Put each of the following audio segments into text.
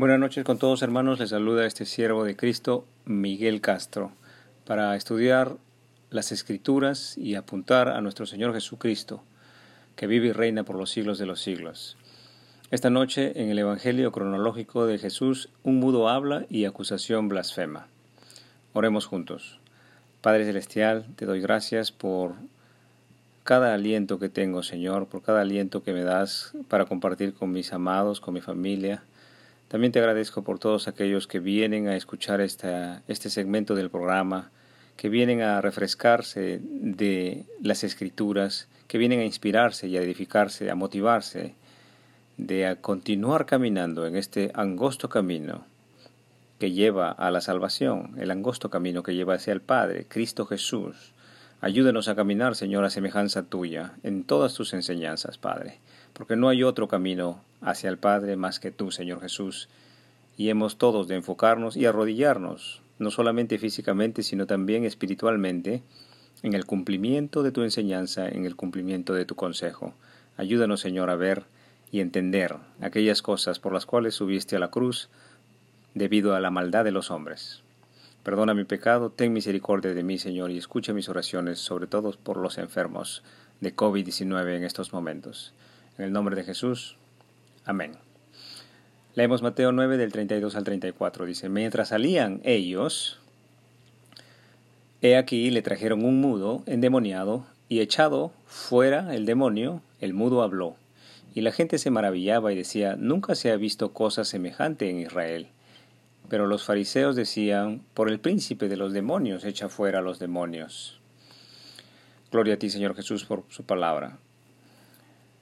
Buenas noches con todos hermanos, les saluda este siervo de Cristo, Miguel Castro, para estudiar las escrituras y apuntar a nuestro Señor Jesucristo, que vive y reina por los siglos de los siglos. Esta noche, en el Evangelio cronológico de Jesús, un mudo habla y acusación blasfema. Oremos juntos. Padre Celestial, te doy gracias por cada aliento que tengo, Señor, por cada aliento que me das para compartir con mis amados, con mi familia, también te agradezco por todos aquellos que vienen a escuchar esta, este segmento del programa, que vienen a refrescarse de las escrituras, que vienen a inspirarse y a edificarse, a motivarse, de a continuar caminando en este angosto camino que lleva a la salvación, el angosto camino que lleva hacia el Padre, Cristo Jesús. Ayúdenos a caminar, Señor, a semejanza tuya, en todas tus enseñanzas, Padre, porque no hay otro camino hacia el Padre más que tú, Señor Jesús, y hemos todos de enfocarnos y arrodillarnos, no solamente físicamente, sino también espiritualmente, en el cumplimiento de tu enseñanza, en el cumplimiento de tu consejo. Ayúdanos, Señor, a ver y entender aquellas cosas por las cuales subiste a la cruz debido a la maldad de los hombres. Perdona mi pecado, ten misericordia de mí, Señor, y escucha mis oraciones, sobre todo por los enfermos de COVID-19 en estos momentos. En el nombre de Jesús. Amén. Leemos Mateo 9 del 32 al 34. Dice, mientras salían ellos, he aquí le trajeron un mudo endemoniado, y echado fuera el demonio, el mudo habló. Y la gente se maravillaba y decía, nunca se ha visto cosa semejante en Israel. Pero los fariseos decían, por el príncipe de los demonios echa fuera a los demonios. Gloria a ti, Señor Jesús, por su palabra.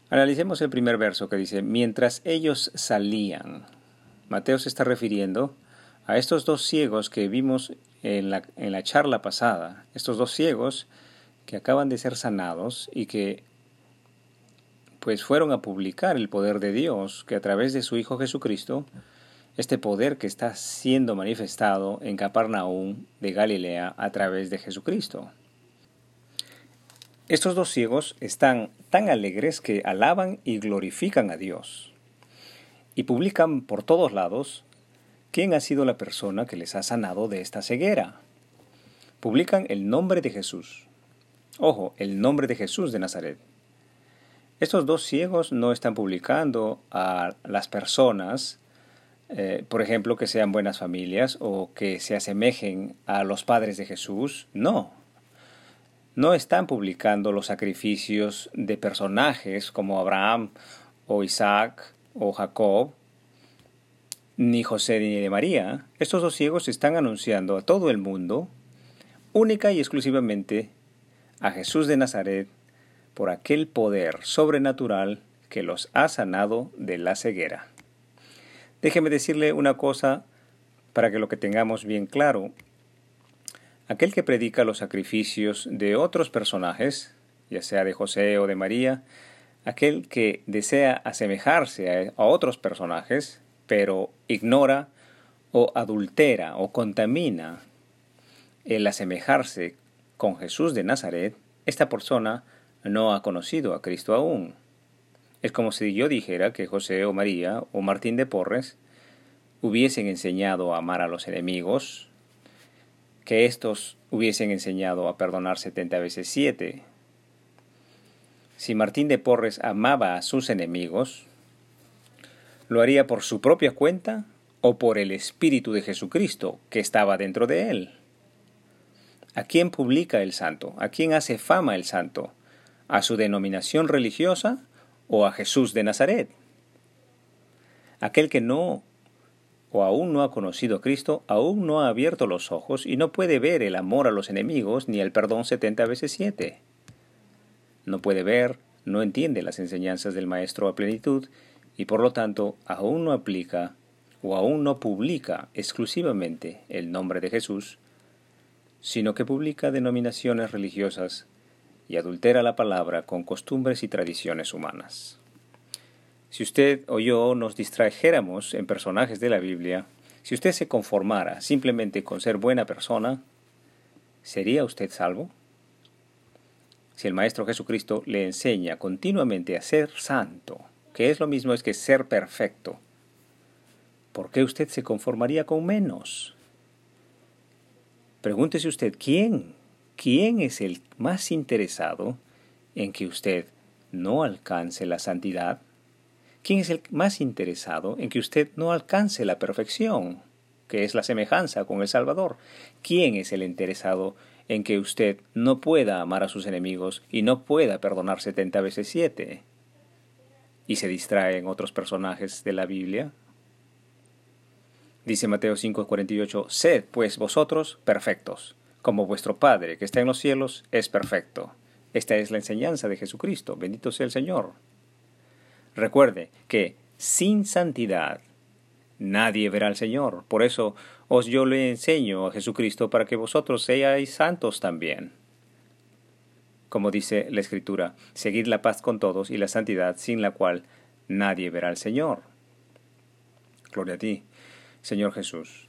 Analicemos el primer verso que dice, mientras ellos salían. Mateo se está refiriendo a estos dos ciegos que vimos en la, en la charla pasada, estos dos ciegos que acaban de ser sanados y que pues fueron a publicar el poder de Dios, que a través de su Hijo Jesucristo, este poder que está siendo manifestado en Capernaum de Galilea a través de Jesucristo. Estos dos ciegos están tan alegres que alaban y glorifican a Dios. Y publican por todos lados quién ha sido la persona que les ha sanado de esta ceguera. Publican el nombre de Jesús. Ojo, el nombre de Jesús de Nazaret. Estos dos ciegos no están publicando a las personas, eh, por ejemplo, que sean buenas familias o que se asemejen a los padres de Jesús. No, no están publicando los sacrificios de personajes como Abraham o Isaac o Jacob, ni José ni de María. Estos dos ciegos están anunciando a todo el mundo, única y exclusivamente, a Jesús de Nazaret por aquel poder sobrenatural que los ha sanado de la ceguera. Déjeme decirle una cosa para que lo que tengamos bien claro Aquel que predica los sacrificios de otros personajes, ya sea de José o de María, aquel que desea asemejarse a, otros personajes, pero ignora o adultera o contamina el asemejarse con Jesús de Nazaret, esta persona no ha conocido a Cristo aún. Es como si yo dijera que José o María o Martín de Porres hubiesen enseñado a amar a los enemigos, que éstos hubiesen enseñado a perdonar setenta veces siete. Si Martín de Porres amaba a sus enemigos, ¿lo haría por su propia cuenta o por el Espíritu de Jesucristo que estaba dentro de él? ¿A quién publica el santo? ¿A quién hace fama el santo? ¿A su denominación religiosa o a Jesús de Nazaret? Aquel que no o aún no ha conocido a Cristo, aún no ha abierto los ojos y no puede ver el amor a los enemigos ni el perdón setenta veces siete. No puede ver, no entiende las enseñanzas del Maestro a plenitud y por lo tanto aún no aplica o aún no publica exclusivamente el nombre de Jesús, sino que publica denominaciones religiosas y adultera la palabra con costumbres y tradiciones humanas. Si usted o yo nos distrajéramos en personajes de la Biblia, si usted se conformara simplemente con ser buena persona, ¿sería usted salvo? Si el Maestro Jesucristo le enseña continuamente a ser santo, que es lo mismo es que ser perfecto, ¿por qué usted se conformaría con menos? Pregúntese usted, ¿quién? ¿Quién es el más interesado en que usted no alcance la santidad? ¿Quién es el más interesado en que usted no alcance la perfección, que es la semejanza con el Salvador? ¿Quién es el interesado en que usted no pueda amar a sus enemigos y no pueda perdonar setenta veces siete? ¿Y se distrae en otros personajes de la Biblia? Dice Mateo 5:48, Sed pues vosotros perfectos, como vuestro Padre que está en los cielos es perfecto. Esta es la enseñanza de Jesucristo. Bendito sea el Señor. Recuerde que sin santidad nadie verá al Señor. Por eso os yo le enseño a Jesucristo para que vosotros seáis santos también. Como dice la Escritura, seguid la paz con todos y la santidad sin la cual nadie verá al Señor. Gloria a ti. Señor Jesús.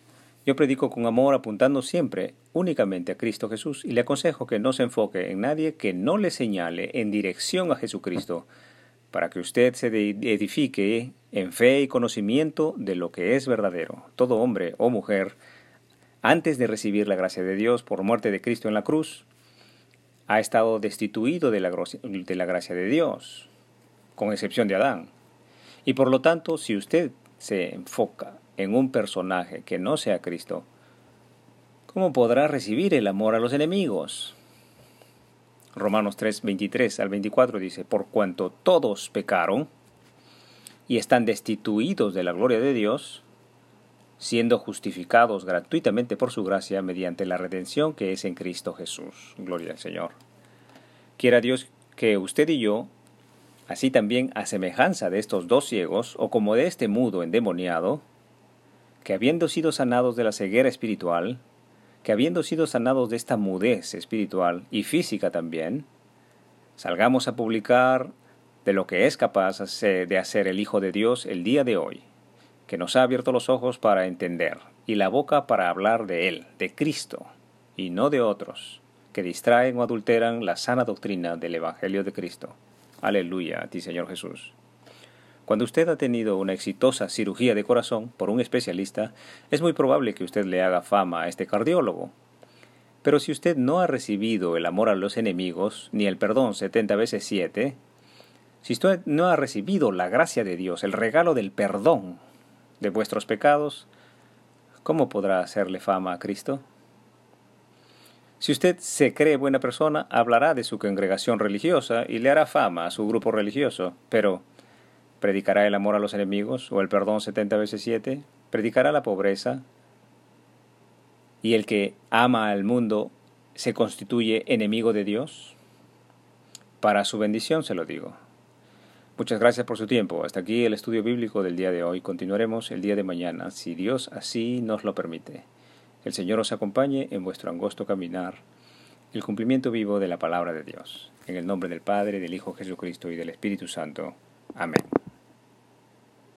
Yo predico con amor apuntando siempre únicamente a Cristo Jesús y le aconsejo que no se enfoque en nadie que no le señale en dirección a Jesucristo para que usted se edifique en fe y conocimiento de lo que es verdadero. Todo hombre o mujer, antes de recibir la gracia de Dios por muerte de Cristo en la cruz, ha estado destituido de la, de la gracia de Dios, con excepción de Adán. Y por lo tanto, si usted se enfoca en un personaje que no sea Cristo, ¿cómo podrá recibir el amor a los enemigos? Romanos 3, 23 al 24 dice, por cuanto todos pecaron y están destituidos de la gloria de Dios, siendo justificados gratuitamente por su gracia mediante la redención que es en Cristo Jesús. Gloria al Señor. Quiera Dios que usted y yo, así también a semejanza de estos dos ciegos, o como de este mudo endemoniado, que habiendo sido sanados de la ceguera espiritual, que habiendo sido sanados de esta mudez espiritual y física también, salgamos a publicar de lo que es capaz de hacer el Hijo de Dios el día de hoy, que nos ha abierto los ojos para entender y la boca para hablar de Él, de Cristo, y no de otros, que distraen o adulteran la sana doctrina del Evangelio de Cristo. Aleluya a ti, Señor Jesús. Cuando usted ha tenido una exitosa cirugía de corazón por un especialista, es muy probable que usted le haga fama a este cardiólogo. Pero si usted no ha recibido el amor a los enemigos, ni el perdón setenta veces siete, si usted no ha recibido la gracia de Dios, el regalo del perdón de vuestros pecados, ¿cómo podrá hacerle fama a Cristo? Si usted se cree buena persona, hablará de su congregación religiosa y le hará fama a su grupo religioso, pero ¿Predicará el amor a los enemigos o el perdón setenta veces siete? ¿Predicará la pobreza? ¿Y el que ama al mundo se constituye enemigo de Dios? Para su bendición se lo digo. Muchas gracias por su tiempo. Hasta aquí el estudio bíblico del día de hoy. Continuaremos el día de mañana, si Dios así nos lo permite. El Señor os acompañe en vuestro angosto caminar, el cumplimiento vivo de la palabra de Dios. En el nombre del Padre, del Hijo Jesucristo y del Espíritu Santo. Amén.